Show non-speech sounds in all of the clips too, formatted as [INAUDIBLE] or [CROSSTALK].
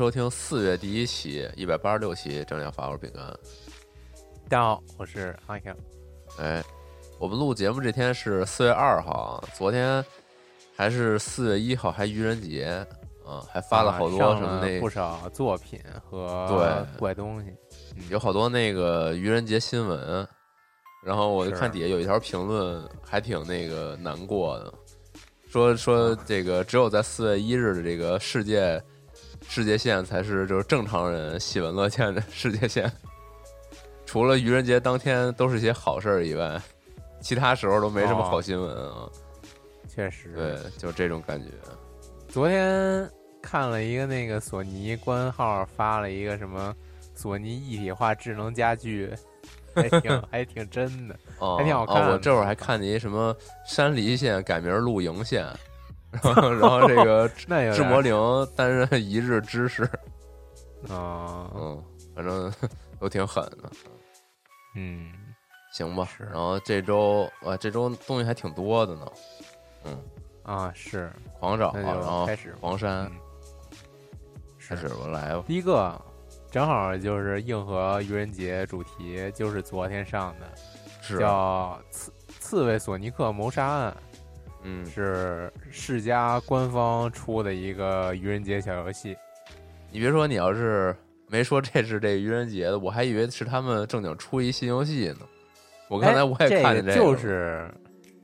收听四月第一期一百八十六期《正量法我是饼干。大家好，我是阿强。哎，我们录节目这天是四月二号，昨天还是四月一号，还愚人节啊，还发了好多什么那不少作品和对怪东西。有好多那个愚人节新闻，然后我就看底下有一条评论，还挺那个难过的，说说这个只有在四月一日的这个世界世界线才是就是正常人喜闻乐见的世界线，除了愚人节当天都是一些好事儿以外，其他时候都没什么好新闻啊。确实，对，就这种感觉。昨天看了一个那个索尼官号发了一个什么索尼一体化智能家居，还挺 [LAUGHS] 还挺真的，哦，还挺好看的哦。我这会儿还看见一什么山梨县改名露营县，然 [LAUGHS] 后然后这个 [LAUGHS] 那有智魔灵担任一日知识，啊，嗯，反正 [LAUGHS] 都挺狠的。嗯，行吧是，然后这周啊，这周东西还挺多的呢。嗯，啊是，狂找，那然后开始黄山嗯，开始吧，来吧。第一个正好就是应和愚人节主题，就是昨天上的，是，叫《刺刺猬索尼克谋杀案》，嗯，是世嘉官方出的一个愚人节小游戏。你别说，你要是没说这是这愚人节的，我还以为是他们正经出一新游戏呢。我刚才我也看见这个，就是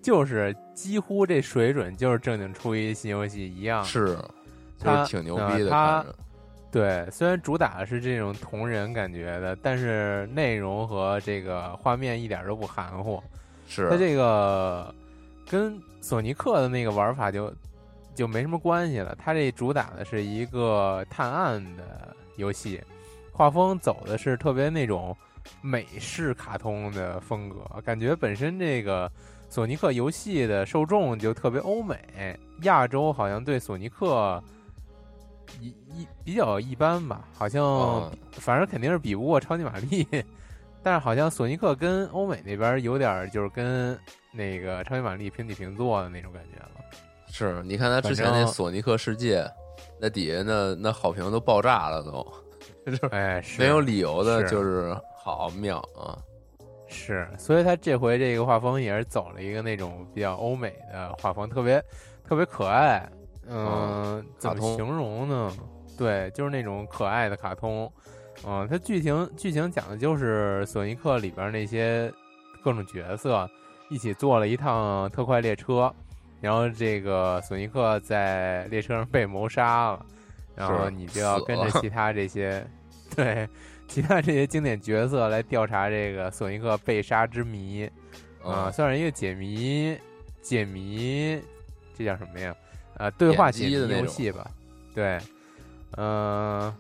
就是几乎这水准，就是正经出一新游戏一样。是，就是挺牛逼的，呃它看着。对，虽然主打是这种同人感觉的，但是内容和这个画面一点都不含糊。是他这个跟索尼克的那个玩法就就没什么关系了。它这主打的是一个探案的游戏，画风走的是特别那种美式卡通的风格，感觉本身这个索尼克游戏的受众就特别欧美，亚洲好像对索尼克。一一比较一般吧，好像、哦反正肯定是比不过超级玛丽，[LAUGHS] 但是好像索尼克跟欧美那边有点就是跟那个超级玛丽平起平坐的那种感觉了。是，你看他之前那索尼克世界，那底下那那好评都爆炸了都，[LAUGHS] 就是哎，是没有理由的，就是好妙啊！是，所以他这回这个画风也是走了一个那种比较欧美的画风，特别特别可爱。嗯，哦怎么形容呢？对，就是那种可爱的卡通。嗯，它剧情剧情讲的就是索尼克里边那些各种角色一起坐了一趟特快列车，然后这个索尼克在列车上被谋杀了，然后你就要跟着其他这些 [LAUGHS] 对其他这些经典角色来调查这个索尼克被杀之谜，啊、嗯算是一个解谜解谜，这叫什么呀？啊，对话解谜的游戏吧。对，嗯、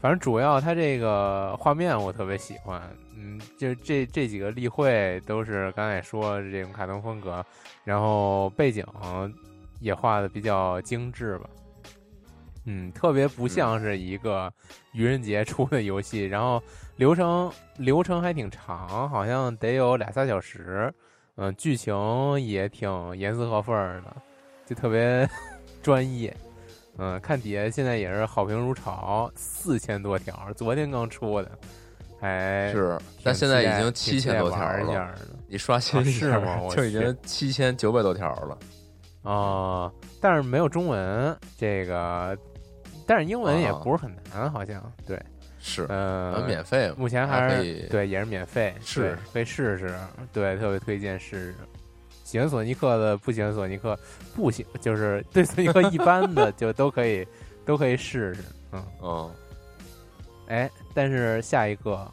反正主要它这个画面我特别喜欢，嗯，就这这几个例会都是刚才也说的这种卡通风格，然后背景也画的比较精致吧。嗯，特别不像是一个愚人节出的游戏，然后流程流程还挺长，好像得有俩仨小时。嗯，剧情也挺严丝合缝的，就特别 [LAUGHS] 专业。嗯，看底下现在也是好评如潮，四千多条，昨天刚出的，还是，但现在已经七千多条了。你刷新一啊是下吗 [LAUGHS] 就已经去 [LAUGHS] 七千九百多条了。哦，但是没有中文这个，但是英文也啊不是很难，好像对。是，呃，免费，目前还是还对，也是免费，是可以试试，对，特别推荐试试。喜欢索尼克的，不喜欢索尼克，不喜就是 [LAUGHS] 对索尼克一般的，就都可以都可以试试，嗯，嗯，哎，但是下一个，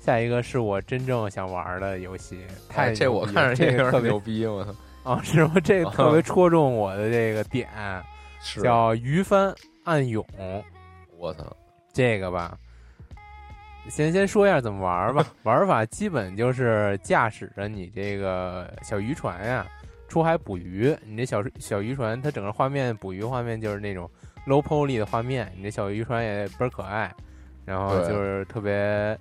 下一个是我真正想玩的游戏，太哎，这我看着有这个特别点牛逼，我操，[LAUGHS] 啊，是吗？这个特别戳中我的这个点，[LAUGHS] 是，叫鱼帆暗涌，我操，这个吧。先先说一下怎么玩吧，[LAUGHS] 玩法基本就是驾驶着你这个小渔船呀，出海捕鱼。你这小小渔船，它整个画面捕鱼画面就是那种 low poly 的画面，你这小渔船也倍儿可爱，然后就是特别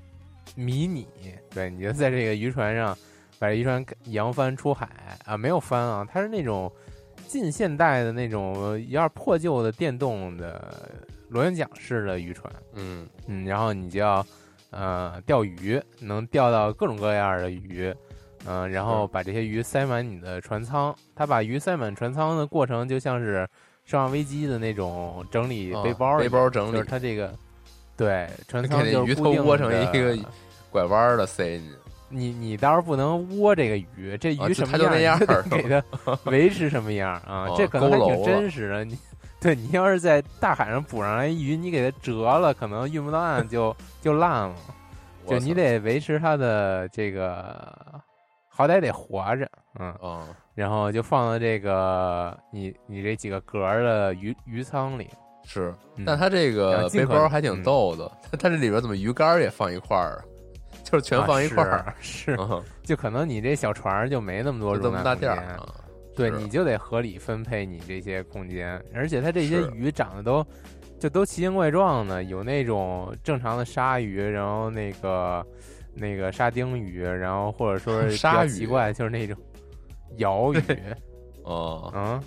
迷你。对，你就在这个渔船上把这渔船扬帆出海啊，没有帆啊，它是那种近现代的那种有点破旧的电动的螺旋桨式的渔船。嗯，嗯，然后你就要呃钓鱼，能钓到各种各样的鱼，嗯、然后把这些鱼塞满你的船舱。它把鱼塞满船舱的过程，就像是《生化危机》的那种整理啊背包背包整理就是它这个对船舱给那鱼头窝成一个拐弯儿的塞进去，你你倒是不能窝这个鱼，这啊鱼什么样你就得儿给它维持什么样啊？哦这可能还挺真实的。你 [LAUGHS] 对你要是在大海上捕上来鱼，你给它折了，可能运不到岸就 [LAUGHS] 就烂了。就你得维持它的这个，好歹得活着，嗯，啊，然后就放到这个你你这几个格儿的鱼鱼舱里。是，嗯但它这个背包还挺逗的，它它这里边怎么鱼竿也放一块儿啊？就是全放一块儿，[LAUGHS] 啊是，就可能你这小船就没那么多这么大容纳空间。店儿啊，对，你就得合理分配你这些空间，而且它这些鱼长得都就都奇形怪状的，有那种正常的鲨鱼，然后那个那个沙丁鱼，然后或者说 [LAUGHS] 是比鲨鱼较奇怪，就是那种 [LAUGHS] 鳐鱼，哦。嗯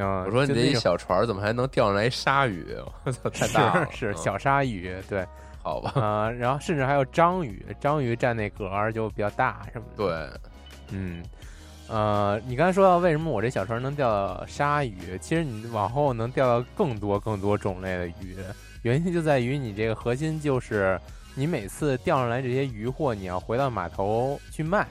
嗯，我说你这一小船怎么还能钓上来一鲨鱼？我操，太大了！嗯是是小鲨鱼，对，[LAUGHS] 好吧，啊，然后甚至还有章鱼，章鱼占那格儿就比较大什么的，对，嗯，呃，你刚才说到为什么我这小船能钓到鲨鱼，其实你往后能钓到更多更多种类的鱼，原因就在于你这个核心就是你每次钓上来这些鱼货，你要回到码头去卖，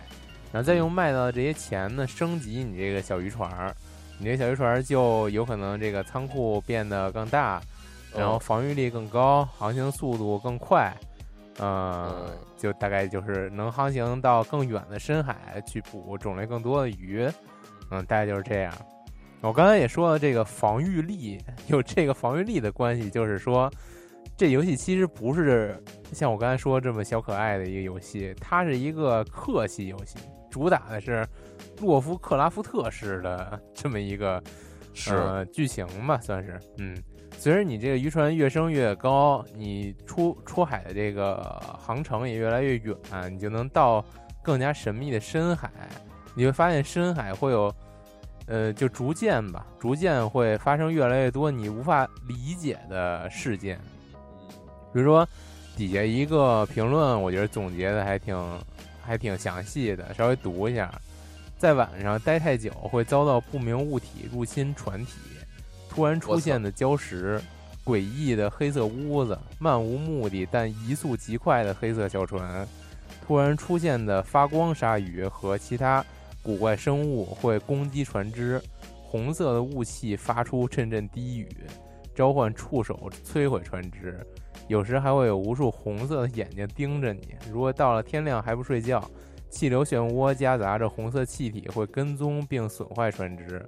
然后再用卖到的这些钱呢升级你这个小渔船儿，你这小渔船儿就有可能这个仓库变得更大，然后哦防御力更高，航行速度更快，呃，嗯就大概就是能航行到更远的深海去捕种类更多的鱼，嗯，大概就是这样。我刚才也说了，这个防御力 [LAUGHS] 有这个防御力的关系，就是说，这游戏其实不是像我刚才说这么小可爱的一个游戏，它是一个克系游戏，主打的是洛夫克拉夫特式的这么一个是呃剧情吧，算是嗯。随着你这个渔船越升越高，你出出海的这个航程也越来越远，你就能到更加神秘的深海。你会发现深海会有，呃，就逐渐吧，逐渐会发生越来越多你无法理解的事件。比如说，底下一个评论，我觉得总结的还挺还挺详细的，稍微读一下。在晚上待太久，会遭到不明物体入侵船体。突然出现的礁石、诡异的黑色屋子、漫无目的但移速极快的黑色小船、突然出现的发光鲨鱼和其他古怪生物会攻击船只，红色的雾气发出阵阵低语，召唤触手摧毁船只。有时还会有无数红色的眼睛盯着你。如果到了天亮还不睡觉，气流漩涡夹杂着红色气体会跟踪并损坏船只。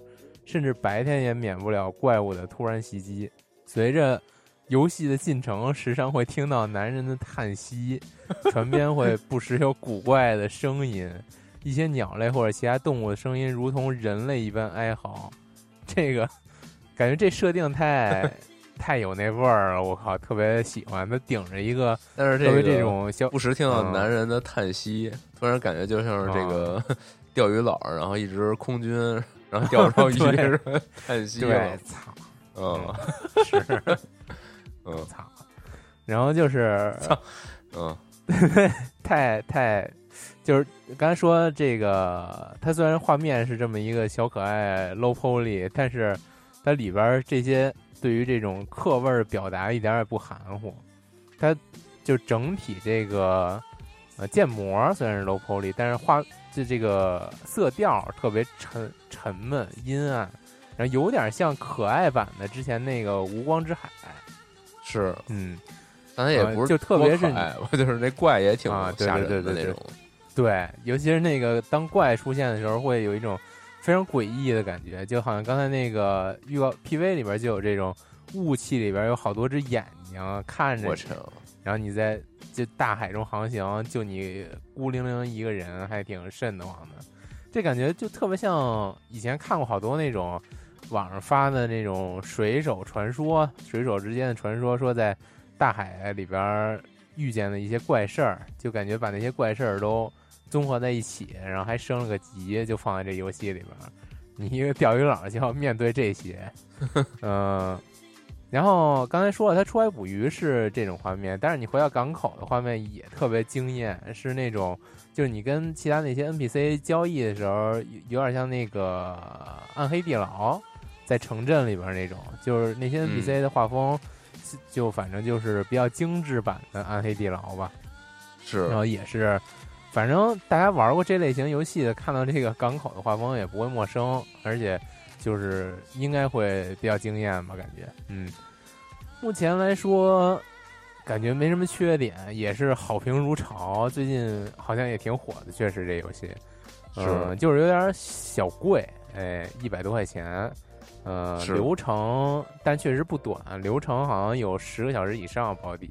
甚至白天也免不了怪物的突然袭击。随着游戏的进程，时常会听到男人的叹息，船边会不时有古怪的声音，一些鸟类或者其他动物的声音如同人类一般哀嚎。这个感觉这设定太太有那味儿了，我靠，特别喜欢。他顶着一个但是这个这这种小不时听到嗯男人的叹息，突然感觉就像是这个 [LAUGHS] 钓鱼佬，然后一直空军，然后钓不着 [LAUGHS] 鱼 [LAUGHS] 叹息对，，操，嗯是嗯操。然后就是嗯太太，就是刚才说这个，他虽然画面是这么一个小可爱 low poly，但是它里边儿这些对于这种客味儿表达一点儿也不含糊。它就整体这个呃建模虽然是 low poly，但是画就这个色调特别沉沉闷阴暗，然后有点像可爱版的之前那个《无光之海》。是，嗯，但它也不是就特别是 [LAUGHS] 就是那怪也挺吓对对对对人的那种。对，尤其是那个当怪出现的时候，会有一种非常诡异的感觉，就好像刚才那个预告 PV 里边就有这种雾气里边有好多只眼睛看着你！然后你在这大海中航行，就你孤零零一个人，还挺瘆得慌的。这感觉就特别像以前看过好多那种网上发的那种水手传说，水手之间的传说，说在大海里边遇见的一些怪事儿，就感觉把那些怪事儿都综合在一起，然后还升了个级，就放在这游戏里边。你一个钓鱼佬就要面对这些，[LAUGHS] 嗯、然后刚才说了，他出海捕鱼是这种画面，但是你回到港口的画面也特别惊艳，是那种就是你跟其他那些 NPC 交易的时候，有有点像那个暗黑地牢在城镇里边那种，就是那些 NPC 的画风，就反正就是比较精致版的暗黑地牢吧。是然后也是，反正大家玩过这类型游戏的，看到这个港口的画风也不会陌生，而且就是应该会比较惊艳吧，感觉，嗯，目前来说，感觉没什么缺点，也是好评如潮，最近好像也挺火的，确实这游戏，嗯，就是有点小贵，哎，一百多块钱。呃，流程但确实不短，流程好像有十个小时以上保底。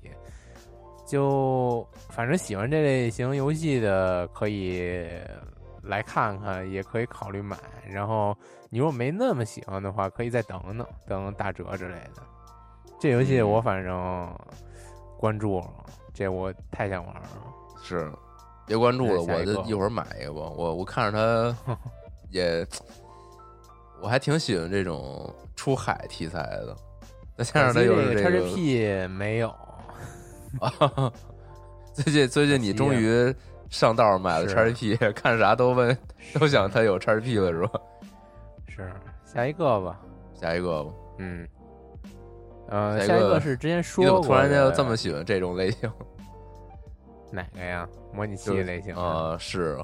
就反正喜欢这类型游戏的可以来看看，也可以考虑买。然后你如果没那么喜欢的话，可以再等等，等打折之类的。这游戏我反正关注了，这我太想玩了。是，别关注了，我就一会儿买一个吧。我我看着它 [LAUGHS] 也，我还挺喜欢这种出海题材的。再加上它这这个 XGP 没有，啊，[LAUGHS] 最近最近你终于上道买了是 XGP，[LAUGHS] 看啥都问都想它有 XGP 了是吧？是下一个吧？下一个吧，嗯，呃，下一个是之前说过你怎么突然间就这么喜欢这种类型？[LAUGHS] 哪个呀？模拟器类型的啊、是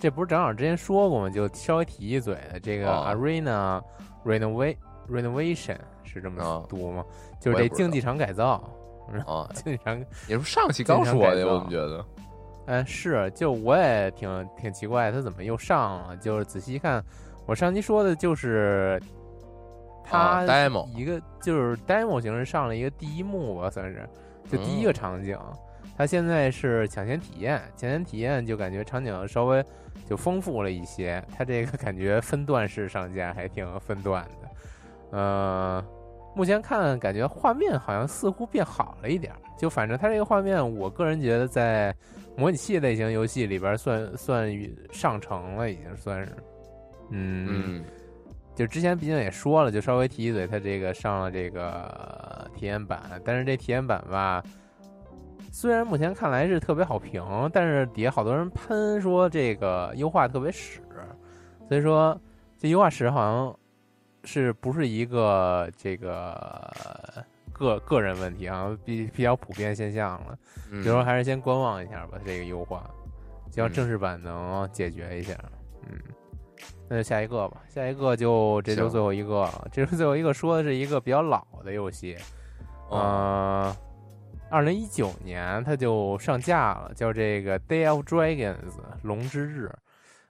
这不是正好之前说过吗？就稍微提一嘴的，这个哦 Arena Renova Renovation 是这么哦读吗？就是这竞技场改造，啊，竞技场，你是上期刚说的我怎么觉得？哎，是，就我也挺挺奇怪，他怎么又上了？就是仔细一看，我上期说的就是它啊，demo 一个就是 demo 形式上了一个第一幕吧，算是就第一个嗯场景。他现在是抢先体验，抢先体验就感觉场景稍微就丰富了一些。他这个感觉分段式上架还挺分段的。呃，目前看感觉画面好像似乎变好了一点儿，就反正它这个画面，我个人觉得在模拟器类型游戏里边儿算算上乘了，已经算是。嗯，嗯，就之前毕竟也说了，就稍微提一嘴，它这个上了这个体验版，但是这体验版吧，虽然目前看来是特别好评，但是底下好多人喷说这个优化特别屎，所以说这优化屎好像是不是一个这个个个人问题啊，比比较普遍现象了。嗯所以说还是先观望一下吧，这个优化，希望嗯正式版能解决一下。嗯，那就下一个吧，下一个就这就最后一个了，这是最后一个说的是一个比较老的游戏，嗯呃，二零一九年它就上架了，叫这个《Day of Dragons》龙之日。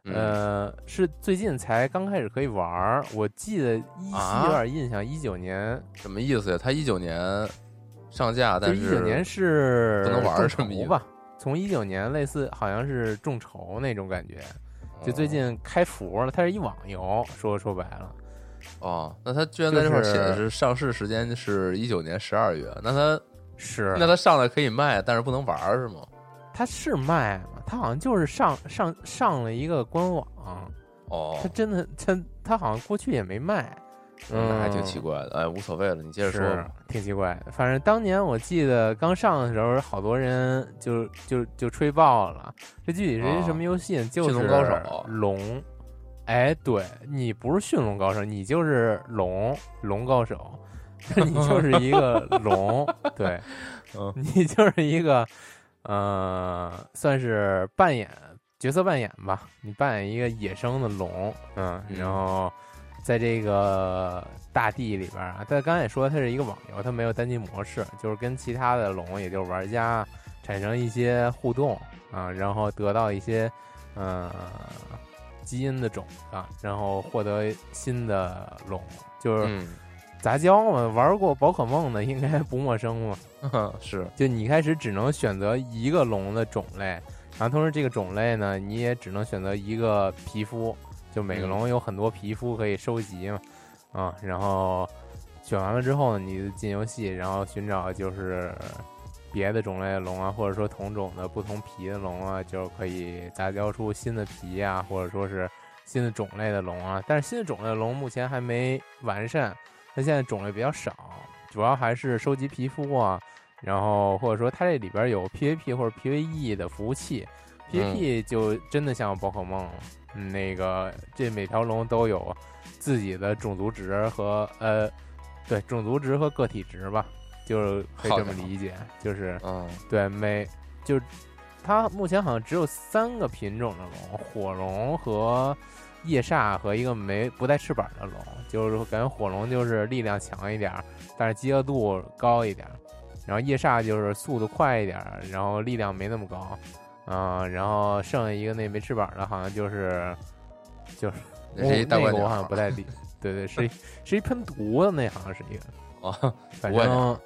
嗯呃，是最近才刚开始可以玩儿，我记得依稀啊有点印象，一九年什么意思呀？它一九年上架，但是一九年是不能玩儿众什么意思吧？从一九年类似好像是众筹那种感觉，就最哦近开服了，它是一网游，说说白了，哦，那它居然在这块写的是上市时间是一九年十二月，那它是那它上来可以卖，但是不能玩儿是吗？它是卖嘛？它好像就是上上上了一个官网，哦他，真的他他好像过去也没卖，嗯，那还挺奇怪的。哎，无所谓了，你接着说。挺奇怪的。反正当年我记得刚上的时候，好多人就就就吹爆了。这具体是一什么游戏呢？就是驯龙高手龙。哎，对你不是驯龙高手，你就是龙龙高手，[LAUGHS] 你就是一个龙。对，嗯你就是一个呃，算是扮演角色扮演吧，你扮演一个野生的龙，嗯，嗯然后在这个大地里边儿啊，但刚才也说它是一个网游，它没有单机模式，就是跟其他的龙，也就是玩家产生一些互动啊，然后得到一些呃基因的种子，然后获得新的龙，就是嗯，杂交嘛。玩过宝可梦的应该不陌生嘛。[LAUGHS] 是，就你一开始只能选择一个龙的种类，然后同时这个种类呢，你也只能选择一个皮肤，就每个嗯龙有很多皮肤可以收集嘛，啊，然后选完了之后呢，你就进游戏，然后寻找就是别的种类的龙啊，或者说同种的不同皮的龙啊，就可以杂交出新的皮啊，或者说是新的种类的龙啊。但是新的种类的龙目前还没完善，它现在种类比较少，主要还是收集皮肤啊。然后或者说它这里边有 PVP 或者 PVE 的服务器，PVP 就真的像宝可梦那个这每条龙都有自己的种族值和呃，对种族值和个体值吧，就是可以这么理解，就是嗯对每就它目前好像只有三个品种的龙，火龙和夜煞和一个没不带翅膀的龙，就是感觉火龙就是力量强一点儿，但是饥饿度高一点儿，然后夜煞就是速度快一点儿，然后力量没那么高，嗯、然后剩下一个那没翅膀的，好像就是就是那是一大那个我好像不太理，[LAUGHS] 对对，是一是一喷毒的，那好像是一个。哦，反正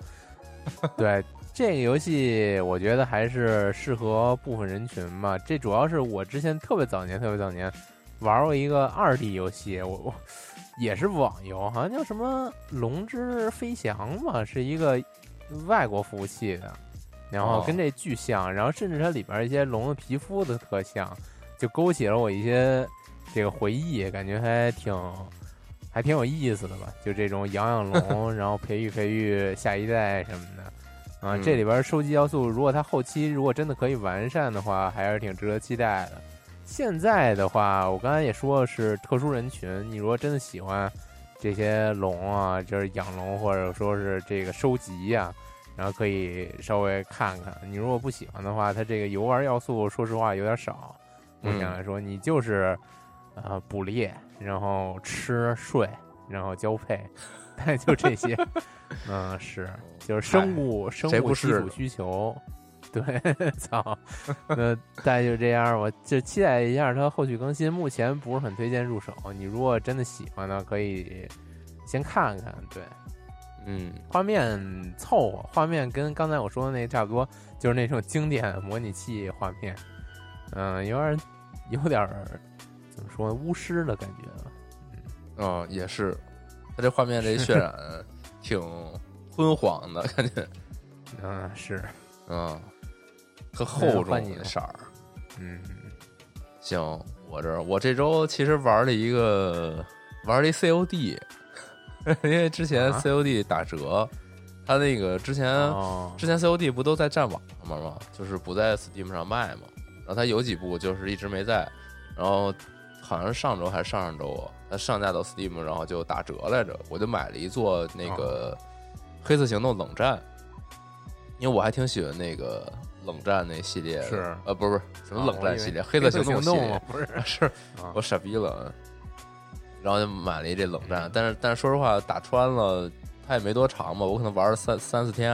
[LAUGHS] 对这个游戏，我觉得还是适合部分人群吧。这主要是我之前特别早年、特别早年玩过一个二 D 游戏，我我也是网游，好像叫什么《龙之飞翔》吧，是一个外国服务器的，然后哦跟这巨像，然后甚至它里边一些龙的皮肤的特像，就勾起了我一些这个回忆，感觉还挺还挺有意思的吧？就这种养养龙，[LAUGHS] 然后培育培育下一代什么的。啊，嗯这里边收集要素，如果它后期如果真的可以完善的话，还是挺值得期待的。现在的话，我刚才也说是特殊人群，你如果真的喜欢这些龙啊，就是养龙或者说是这个收集呀、然后可以稍微看看。你如果不喜欢的话，它这个游玩要素说实话有点少。目前嗯来说，你就是呃捕猎，然后吃睡，然后交配，但 [LAUGHS] 就这些。[LAUGHS] 嗯，是，就是生物生物基础需求。对，[LAUGHS] 操，那大概就这样，我就期待一下它后续更新。目前不是很推荐入手，你如果真的喜欢呢，可以先看看。对，嗯画面凑合，画面跟刚才我说的那差不多，就是那种经典模拟器画面。嗯，有点有点儿怎么说呢，巫师的感觉嗯。哦，也是，它这画面这渲染 [LAUGHS] 挺昏黄的感觉，嗯，是，嗯，特厚重的色儿。嗯，行，我这儿我这周其实玩了一个玩了一 COD，[LAUGHS] 因为之前啊 COD 打折，它那个之前、哦，之前 COD 不都在战网上面吗？就是不在 Steam 上卖嘛。然后它有几部就是一直没在，然后好像是上周还是上上周啊，它上架到 Steam，然后就打折来着，我就买了一座那个《黑色行动冷战》，因为我还挺喜欢那个冷战那系列，是呃，不是不是什么冷战系列，黑黑色行动系列行动嘛，不是？是啊我傻逼了，然后就买了一这冷战，但是但是说实话打穿了，它也没多长吧，我可能玩了三三四天，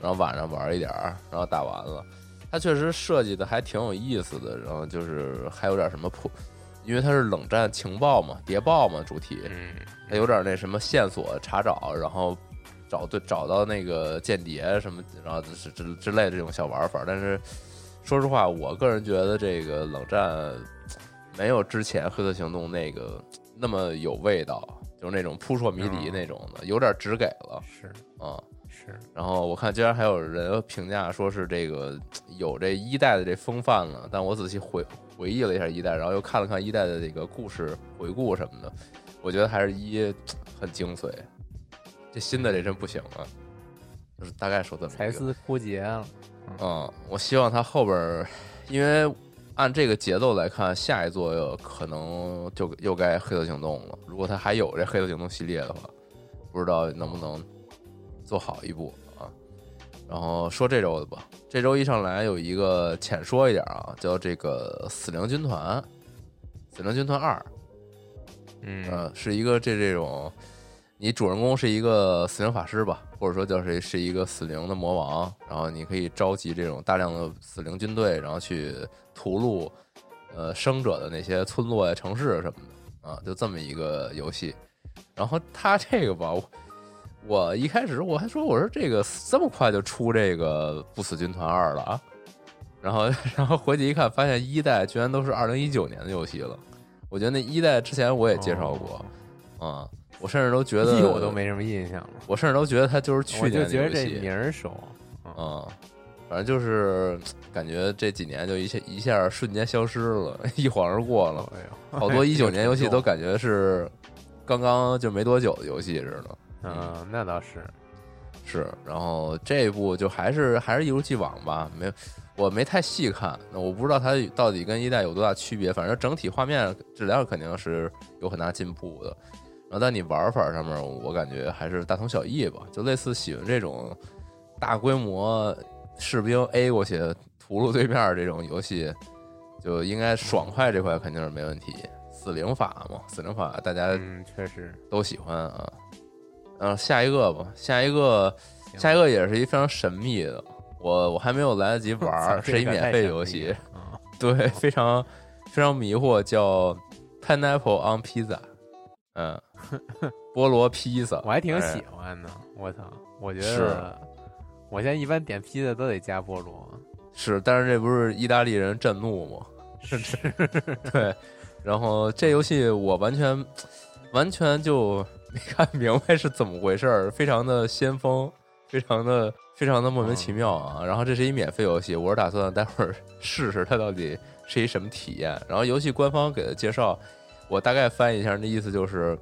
然后晚上玩一点儿，然后打完了。它确实设计的还挺有意思的，然后就是还有点什么破，因为它是冷战情报嘛，谍报嘛主题，嗯，它有点那什么线索查找，然后找对找到那个间谍什么，然后之之之类的这种小玩法。但是说实话，我个人觉得这个冷战没有之前黑色行动那个那么有味道，就是那种扑朔迷离嗯那种的，有点直给了是啊。是，然后我看居然还有人评价说是这个有这一代的这风范了，但我仔细回回忆了一下一代，然后又看了看一代的这个故事回顾什么的，我觉得还是一很精髓。这新的这真不行了，就是大概说这么。才思枯竭了。嗯，我希望他后边儿，因为按这个节奏来看，下一座有可能就又该黑色行动了。如果他还有这黑色行动系列的话，不知道能不能做好一步啊。然后说这周的吧，这周一上来有一个浅说一点啊，叫这个《死灵军团》，《死灵军团二》，嗯呃，是一个这这种，你主人公是一个死灵法师吧，或者说叫谁是一个死灵的魔王，然后你可以召集这种大量的死灵军队，然后去屠戮呃生者的那些村落呀、城市什么的啊，就这么一个游戏。然后他这个吧，我我一开始我还说我说这个这么快就出这个不死军团二了啊，然后然后回去一看，发现一代居然都是二零一九年的游戏了。我觉得那一代之前我也介绍过，啊，我甚至都觉得 [LAUGHS] 我都没什么印象了。我甚至都觉得它就是去我年的就觉得这游戏名儿熟。啊，反正就是感觉这几年就一下一下瞬间消失了，[LAUGHS] 一晃而过了。哎呦，好多一九年游戏都感觉是刚刚就没多久的游戏似的。重嗯，那倒是。是，然后这一部就还是还是一如既往吧，没我没太细看，那我不知道它到底跟一代有多大区别，反正整体画面质量肯定是有很大进步的。然后在你玩法上面，我感觉还是大同小异吧，就类似喜欢这种大规模士兵 A 过去屠戮对面这种游戏，就应该爽快这块肯定是没问题。死灵法嘛，死灵法大家嗯，确实。都喜欢啊。然后下一个吧，下一个，下一个也是一非常神秘的，我我还没有来得及玩 [LAUGHS] 是一免费游戏对，非常非常迷惑，叫 Pineapple on Pizza，嗯，[LAUGHS] 菠萝披萨，我还挺哎喜欢的。我操，我觉是得我现在一般点披萨都得加菠萝。是，但是这不是意大利人震怒吗？是是，[LAUGHS] 对，然后这游戏我完全完全就没看明白是怎么回事儿，非常的先锋，非常的非常的莫名其妙啊。然后这是一免费游戏，我是打算待会儿试试它到底是一什么体验。然后游戏官方给的介绍，我大概翻译一下，那意思就是，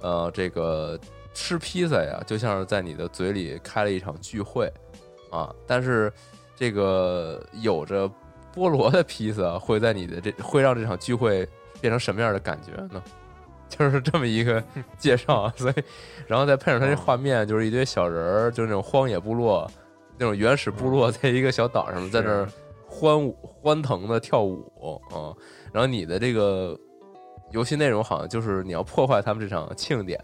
呃，这个吃披萨呀，就像是在你的嘴里开了一场聚会啊，但是这个有着菠萝的披萨会在你的这会让这场聚会变成什么样的感觉呢？[LAUGHS] 就是这么一个介绍啊，[LAUGHS] 所以，然后再配上它这画面，就是一堆小人儿，就是那种荒野部落，那种原始部落，在一个小岛上，在那儿欢舞欢腾的跳舞啊。然后你的这个游戏内容好像就是你要破坏他们这场庆典，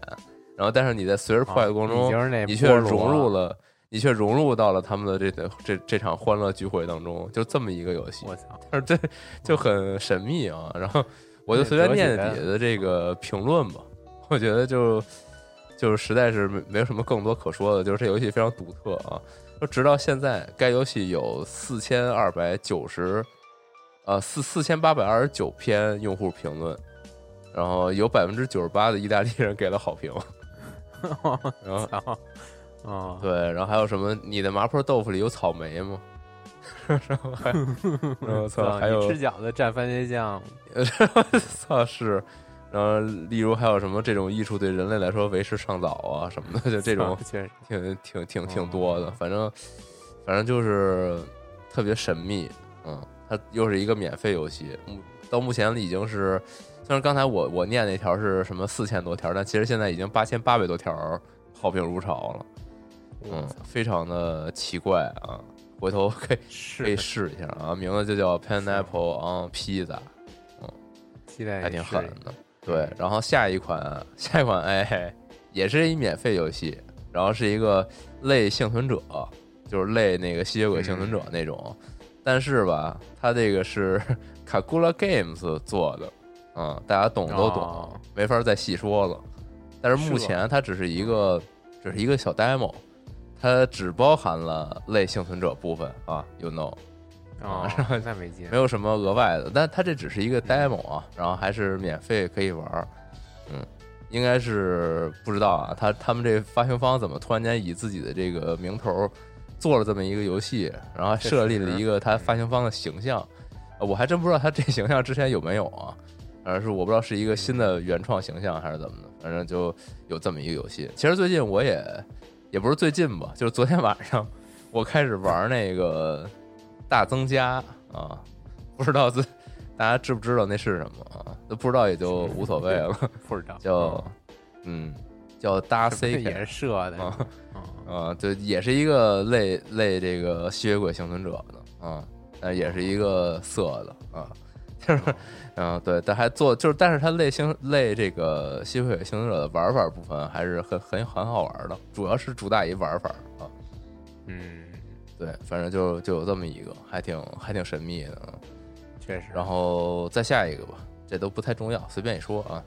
然后但是你在随着破坏的过程中，啊你却融入了，你却融入到了他们的这个这这场欢乐聚会当中，就这么一个游戏。我操，但是这就很神秘啊。然后我就随便念念底下的这个评论吧，我觉得就就是实在是没没有什么更多可说的，就是这游戏非常独特啊。说直到现在，该游戏有四千二百九十，呃四四千八百二十九篇用户评论，然后有百分之九十八的意大利人给了好评，[LAUGHS] 然后操，哦，对，然后还有什么？你的麻婆豆腐里有草莓吗？[LAUGHS] 然后还，[LAUGHS] 然后操，还有吃饺子蘸番茄酱，操是，然后例如还有什么这种艺术对人类来说为时尚早啊什么的，就这种挺挺挺挺哦。多的，反正反正就是特别神秘，嗯，它又是一个免费游戏，目到目前已经是，虽然刚才我我念那条是什么四千多条，但其实现在已经八千八百多条好评如潮了，嗯，非常的奇怪啊，回头可以可以试一下啊，名字就叫 Pineapple on Pizza 嗯。期待还挺狠的。对，然后下一款，下一款，哎，也是一免费游戏，然后是一个类幸存者，就是类那个吸血鬼幸存者那种，但是吧，它这个是 Kakula Games 做的，嗯，大家懂都懂，哦没法再细说了。但是目前它只是一个，只是一个小 demo，它只包含了类幸存者部分啊，you know。哦，[LAUGHS] [LAUGHS] 那没劲，没有什么额外的，但它这只是一个 demo 啊，然后还是免费可以玩儿，嗯，应该是不知道啊，他他们这发行方怎么突然间以自己的这个名头做了这么一个游戏，然后设立了一个他发行方的形象，呃我还真不知道他这形象之前有没有啊，反正是我不知道是一个新的原创形象还是怎么的，反正就有这么一个游戏。其实最近我也也不是最近吧，就是昨天晚上我开始玩那个大增加啊，不知道自大家知不知道那是什么啊？都不知道也就无所谓了。[LAUGHS] 不知道叫嗯叫是 C 也是射的啊嗯 [LAUGHS] 啊，对，也是一个类类这个吸血鬼幸存者的啊，但也是一个色的啊，就是嗯对，但还做就是，但是它类星类这个吸血鬼行者的玩法部分还是很很很好玩的，主要是主打一玩法啊，嗯，对，反正就就有这么一个，还挺还挺神秘的啊。确实。然后再下一个吧，这都不太重要，随便一说啊。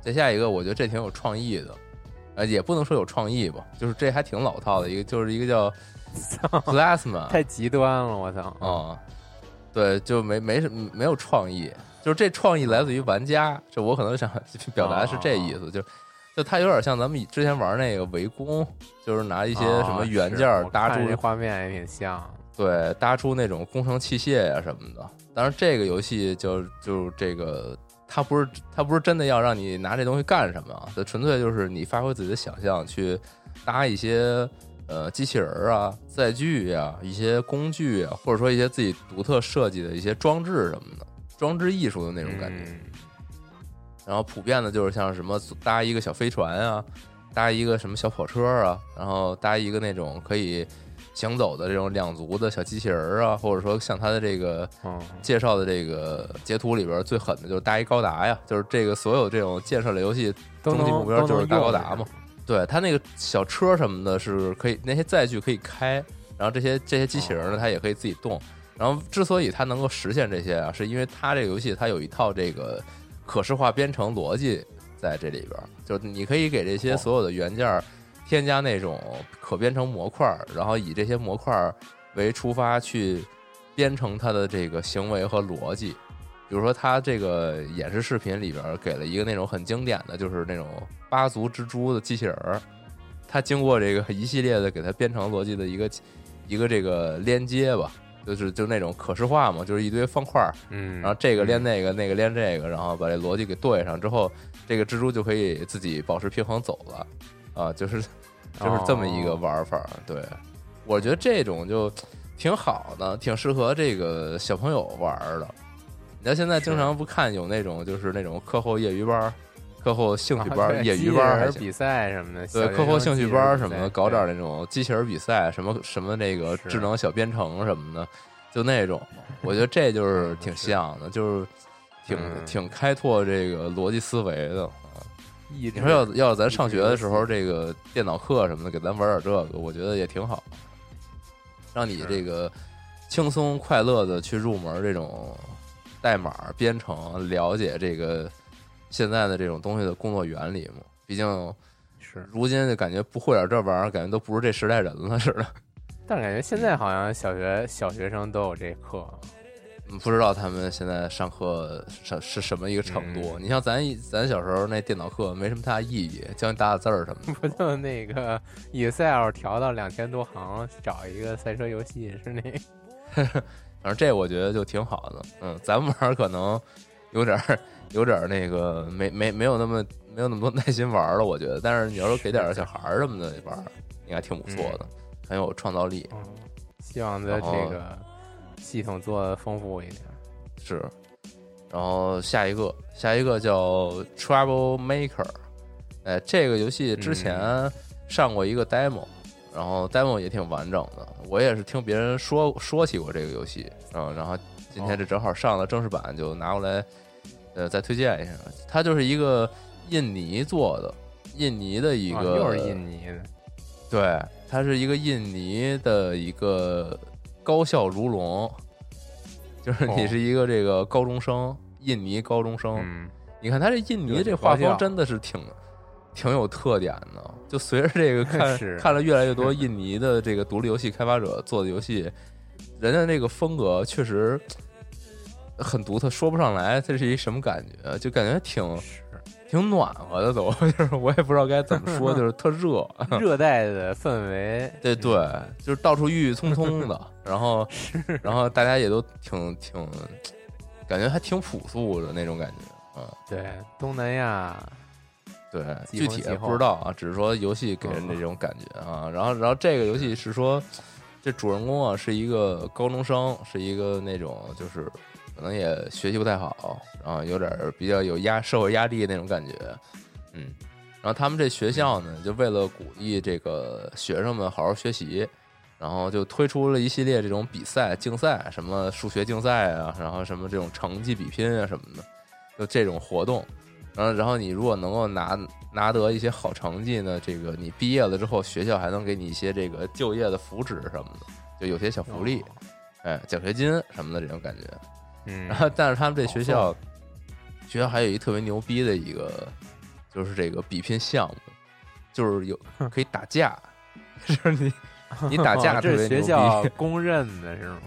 再下一个，我觉得这挺有创意的，呃，也不能说有创意吧，就是这还挺老套的一个，就是一个叫 Plasma 太极端了，我操！啊，对，就没没什么没有创意，就是这创意来自于玩家，就我可能想表达的是这意思，就就它有点像咱们之前玩那个围攻，就是拿一些什么原件搭出这画面也挺像。对，搭出那种工程器械呀、什么的。当然，这个游戏就就这个，它不是它不是真的要让你拿这东西干什么啊，它纯粹就是你发挥自己的想象去搭一些呃机器人儿啊、载具呀、一些工具啊，或者说一些自己独特设计的一些装置什么的，装置艺术的那种感觉。嗯然后普遍的就是像什么搭一个小飞船啊，搭一个什么小跑车啊，然后搭一个那种可以行走的这种两足的小机器人儿啊，或者说像他的这个嗯介绍的这个截图里边最狠的就是搭一高达呀，就是这个所有这种建设类游戏终极目标就是搭高达嘛。对，它那个小车什么的是可以，那些载具可以开，然后这些这些机器人呢，它也可以自己动。然后之所以它能够实现这些啊，是因为它这个游戏它有一套这个可视化编程逻辑在这里边儿，就是你可以给这些所有的元件儿添加那种可编程模块儿，然后以这些模块儿为出发去编程它的这个行为和逻辑。比如说，它这个演示视频里边儿给了一个那种很经典的，就是那种八足蜘蛛的机器人儿，它经过这个一系列的给它编程逻辑的一个一个这个连接吧，就是就那种可视化嘛，就是一堆方块儿，嗯，然后这个连那个，那个连这个，然后把这逻辑给对上之后，这个蜘蛛就可以自己保持平衡走了，啊，就是就是这么一个玩法。对，我觉得这种就挺好的，挺适合这个小朋友玩的。你看现在经常不看有那种就是那种课后业余班、课后兴趣班、啊业余班还行。人比赛什么的，对，课后兴趣班什么的，搞点那种机器人比赛，什么什么那个智能小编程什么的，就那种，我觉得这就是 [LAUGHS] 挺像的，就是挺嗯挺开拓这个逻辑思维的。你说要要是咱上学的时候，这个电脑课什么的，给咱玩点这个，我觉得也挺好，让你这个轻松快乐的去入门这种代码编程，了解这个现在的这种东西的工作原理嘛。毕竟是，如今就感觉不会点这玩意儿，感觉都不是这时代人了似的。[LAUGHS] 但是感觉现在好像小学小学生都有这课，嗯不知道他们现在上课是是什么一个程度。嗯你像咱咱小时候那电脑课没什么太大意义，教你打打字儿什么的。[LAUGHS] 不就那个 [LAUGHS] Excel 调到两千多行，找一个赛车游戏是那个反正这我觉得就挺好的。嗯，咱们玩儿可能有点儿有点儿那个没没没有那么没有那么多耐心玩儿了，我觉得。但是你要说给点儿小孩儿什么的玩儿，应该挺不错的，很有创造力。嗯，希望它然后这个系统做的丰富一点。是，然后下一个，下一个叫 Trouble Maker，哎，这个游戏之前上过一个 demo，、然后 demo 也挺完整的，我也是听别人说说起过这个游戏，嗯，然后今天这正好上了正式版，就拿过来，呃，再推荐一下。它就是一个印尼做的，印尼的一个，啊又是印尼的，对，它是一个印尼的一个高校如龙，就是你哦是一个这个高中生，印尼高中生。嗯，你看它这印尼这画风真的是挺挺有特点的。就随着这个看 [LAUGHS] 是看了越来越多印尼的这个独立游戏开发者做的游戏，人家那个风格确实很独特，说不上来这是一什么感觉，就感觉挺挺暖和的都，[LAUGHS] 就是我也不知道该怎么说，[LAUGHS] 就是特热。热带的氛围，对对，就是到处郁郁葱葱的，[LAUGHS] 然后然后大家也都挺挺，感觉还挺朴素的那种感觉嗯。对东南亚，对，具体也不知道啊，只是说游戏给人这种感觉啊。然后然后这个游戏是说，这主人公啊是一个高中生，是一个那种就是可能也学习不太好，然后有点比较有压社会压力那种感觉，嗯。然后他们这学校呢，就为了鼓励这个学生们好好学习，然后就推出了一系列这种比赛、竞赛，什么数学竞赛啊，然后什么这种成绩比拼啊什么的，就这种活动。然后，然后你如果能够拿拿得一些好成绩呢，这个你毕业了之后，学校还能给你一些这个就业的福祉什么的，就有些小福利，哎，奖学金什么的这种感觉。嗯然后，但是他们这学校哦，学校还有一特别牛逼的一个，就是这个比拼项目，就是有可以打架，[LAUGHS] 就是你 [LAUGHS] 你打架特这是学别牛逼校 [LAUGHS] 公认的是吗？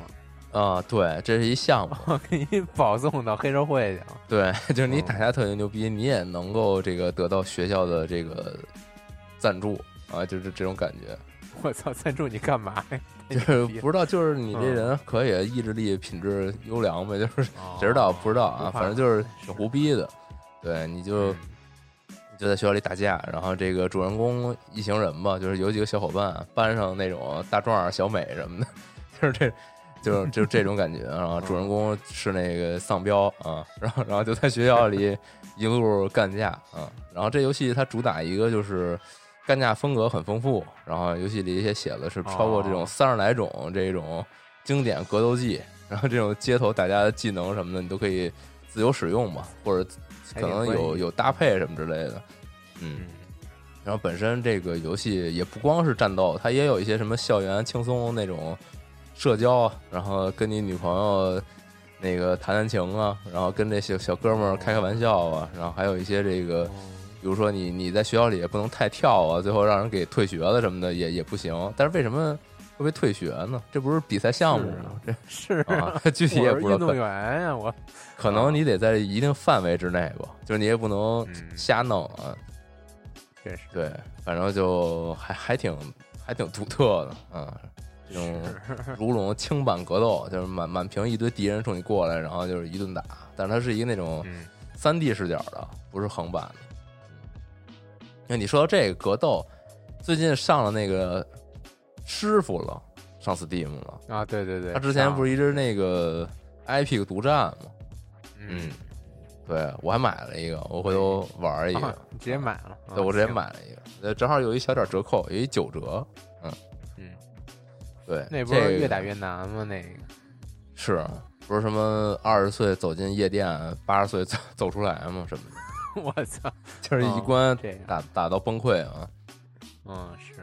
啊，对，这是一项目，给你保送到黑社会去了。对，就是你哦打架特别牛逼，你也能够这个得到学校的这个赞助啊，就是这种感觉。我操，赞助你干嘛呀？[LAUGHS] [LAUGHS] 就是不知道，就是你这嗯人可以意志力品质优良呗，就是哦 [LAUGHS] 谁知道不知道啊，反正就是是挺胡逼的。对，你就嗯你就在学校里打架，然后这个主人公一行人吧，就是有几个小伙伴，班上那种大壮、小美什么的，就是这。就是就这种感觉，然后主人公是那个丧彪啊，然后然后就在学校里一路干架啊，然后这游戏它主打一个就是干架风格很丰富，然后游戏里也写了是超过这种哦。三十来种这种经典格斗技，然后这种街头打架的技能什么的你都可以自由使用嘛，或者可能有有搭配什么之类的，嗯。嗯。然后本身这个游戏也不光是战斗，它也有一些什么校园轻松那种社交，然后跟你女朋友那个谈谈情啊，然后跟这些小哥们儿开开玩笑啊，然后还有一些这个，比如说你你在学校里也不能太跳啊，最后让人给退学了什么的也也不行。但是为什么会被退学呢？这不是比赛项目吗？这是啊，[LAUGHS] [LAUGHS] 具体也不知道，运动员呀，我可能你得在一定范围之内吧，就是你也不能嗯瞎弄啊。确实对，反正就还还挺还挺独特的，嗯，这种 [LAUGHS] 如龙轻版格斗，就是满满屏一堆敌人冲你过来，然后就是一顿打，但是它是一个那种嗯三 D 视角的，不是横版的。那你说到这个格斗，最近上了那个师傅了，上 Steam 了。啊，对对对，他之前不是是一直那个 Epic 独占吗？嗯，对我还买了一个，我回头玩一个。啊你直接买了，对，我直接买了一个，呃，正好有一小点折扣，有一九折。嗯，对，那不是越打越难吗？那个是不是什么二十岁走进夜店，八十岁走走出来吗？什么的，[LAUGHS] 我操，就是一哦关打打到崩溃啊。嗯是，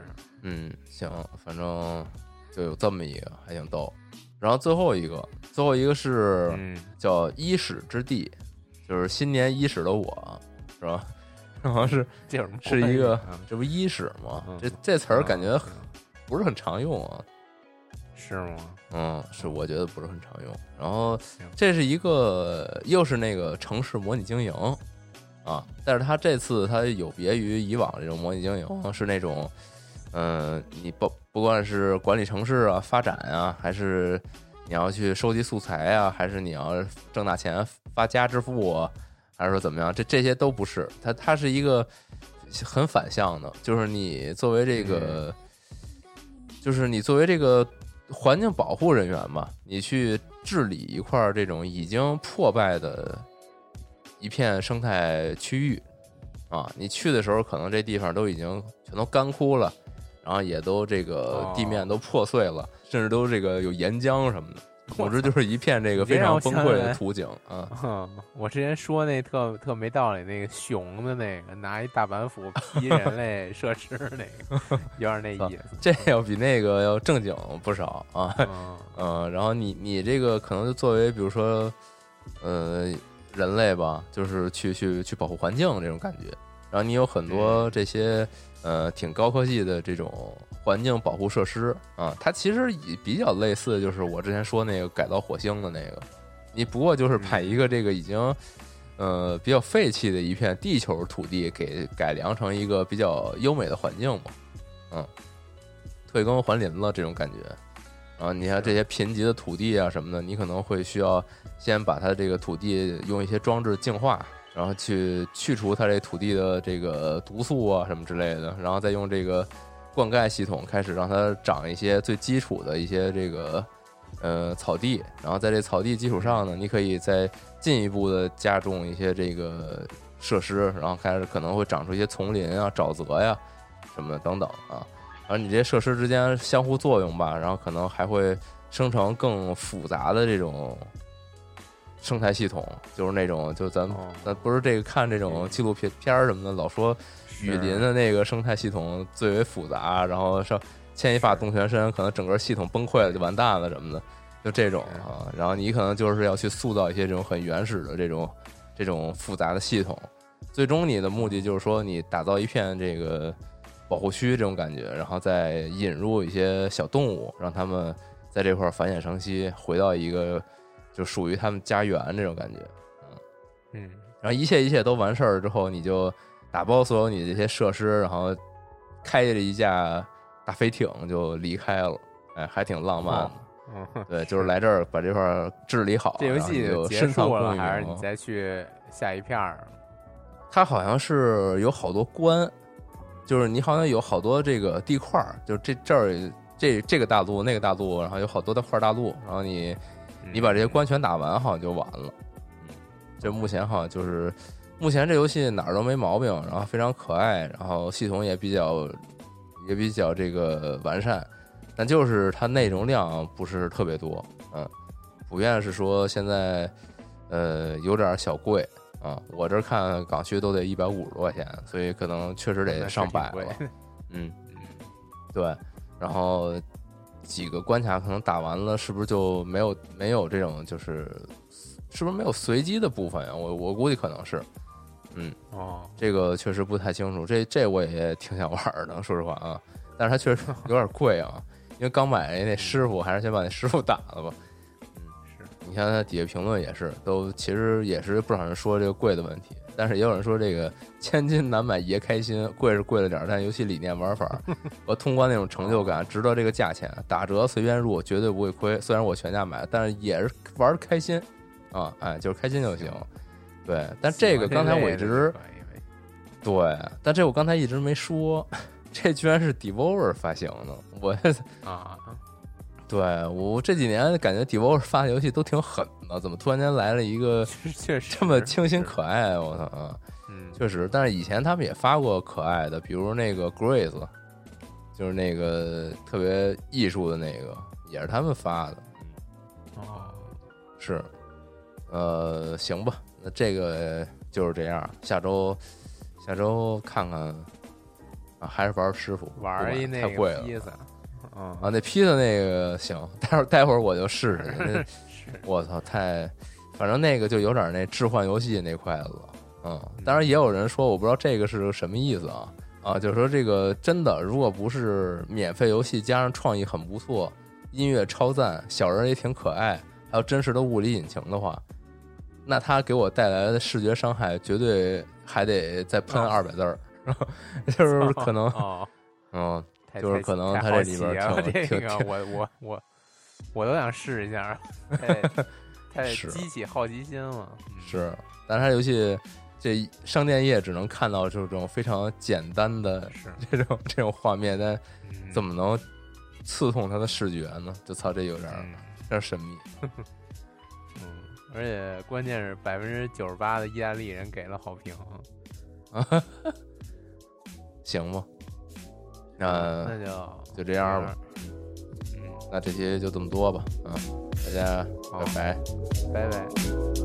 嗯，行，反正就有这么一个，还挺逗。然后最后一个，最后一个是嗯叫伊始之地，就是新年伊始的我，是吧？[LAUGHS] 然后是 [LAUGHS] 是一个这不伊始吗？嗯这这词儿感觉嗯不是很常用啊。是吗？嗯，是我觉得不是很常用。然后这是一个又是那个城市模拟经营啊，但是它这次它有别于以往这种模拟经营，是那种嗯、你不不管是管理城市啊、发展啊，还是你要去收集素材啊，还是你要挣大钱发家致富啊，还是说怎么样，这这些都不是。它它是一个很反向的，就是你作为这个，就是你作为这个环境保护人员吧，你去治理一块儿这种已经破败的一片生态区域啊，你去的时候可能这地方都已经全都干枯了，然后也都这个哦地面都破碎了，甚至都这个有岩浆什么的，总之就是一片这个非常崩溃的图景啊。[LAUGHS] 哼，我之前说那特特没道理，那个熊的那个拿一大板斧劈人 [LAUGHS] 类设施那个，有点那意思。这要比那个要正经不少啊。嗯嗯，然后你你这个可能就作为比如说，呃，人类吧，就是去去去保护环境这种感觉。然后你有很多这些呃挺高科技的这种环境保护设施啊，它其实也比较类似，就是我之前说那个改造火星的那个，你不过就是把一个这个已经呃比较废弃的一片地球土地给改良成一个比较优美的环境嘛，嗯，退耕还林了这种感觉。啊，你看这些贫瘠的土地啊什么的，你可能会需要先把它这个土地用一些装置净化，然后去去除它这土地的这个毒素啊什么之类的，然后再用这个灌溉系统开始让它长一些最基础的一些这个呃草地，然后在这草地基础上呢，你可以再进一步的加重一些这个设施，然后开始可能会长出一些丛林啊、沼泽呀什么的等等啊。然后你这些设施之间相互作用吧，然后可能还会生成更复杂的这种生态系统，就是那种就咱哦咱不是这个看这种纪录片片儿什么的，老说雨林的那个生态系统最为复杂，然后上牵一发动全身，可能整个系统崩溃了就完蛋了什么的，就这种啊。然后你可能就是要去塑造一些这种很原始的这种这种复杂的系统，最终你的目的就是说你打造一片这个保护区这种感觉，然后再引入一些小动物，让他们在这块儿繁衍生息，回到一个就属于他们家园这种感觉。嗯，然后一切一切都完事儿之后，你就打包所有你这些设施，然后开着一架大飞艇就离开了，哎，还挺浪漫的。嗯，对，就是来这儿把这块儿治理好，[LAUGHS] 这游戏结就深藏束了，还是你再去下一片儿？它好像是有好多关，就是你好像有好多这个地块儿，就是这这儿这这个大陆那个大陆，然后有好多的块大陆，然后你你把这些关全打完，好像就完了。嗯，这目前好像就是目前这游戏哪儿都没毛病，然后非常可爱，然后系统也比较也比较这个完善，但就是它内容量不是特别多，嗯，普遍是说现在呃有点小贵啊，我这看港区都得一百五十多块钱，所以可能确实得上百了，嗯。嗯，对，然后几个关卡可能打完了，是不是就没有没有这种就是是不是没有随机的部分呀？我我估计可能是，嗯，哦，这个确实不太清楚。这这我也挺想玩的，说实话啊，但是它确实有点贵啊，因为刚买那师傅，还是先把那师傅打了吧。是，你看它底下评论也是，都其实也是不少人说这个贵的问题，但是也有人说这个千金难买爷开心，贵是贵了点儿，但游戏理念玩法 [LAUGHS] 和通关那种成就感值得这个价钱，打折随便入绝对不会亏。虽然我全价买，但是也是玩儿开心啊，哎，就是开心就行。对，但这个刚才我一直对，但这我刚才一直没说，[LAUGHS] 这居然是 Devolver 发行的，我。啊，对我这几年感觉 Devolver 发的游戏都挺狠的，怎么突然间来了一个 [LAUGHS] 确实这么清新可爱？我操啊！嗯，确实，但是以前他们也发过可爱的，比如那个 Grace，就是那个特别艺术的那个，也是他们发的。哦，是，呃，行吧，那这个就是这样。下周下周看看啊，还是玩师傅，不玩一那个太贵了啊。那披萨那个行，待会儿待会儿我就试试。[LAUGHS] 我操，太，反正那个就有点那置换游戏那块子了。嗯，当然也有人说，我不知道这个是个什么意思啊啊，就是说这个真的，如果不是免费游戏加上创意很不错，音乐超赞，小人也挺可爱，还有真实的物理引擎的话，那它给我带来的视觉伤害绝对还得再喷哦二百字儿，[LAUGHS] 就是可能哦，嗯，太就是可能它这里边 [LAUGHS] 挺这个挺挺我我我我都想试一下，[LAUGHS] 太激起好奇心了。嗯是，但是它游戏这商店页只能看到这种非常简单的，[LAUGHS] 这种这种画面，但嗯怎么能刺痛他的视觉呢？就操，这有点有点儿神秘。嗯，而且关键是百分之九十八的意大利人给了好评，行吧，那那就就这样吧。嗯，那这期就这么多吧，嗯，大家好拜拜。拜拜。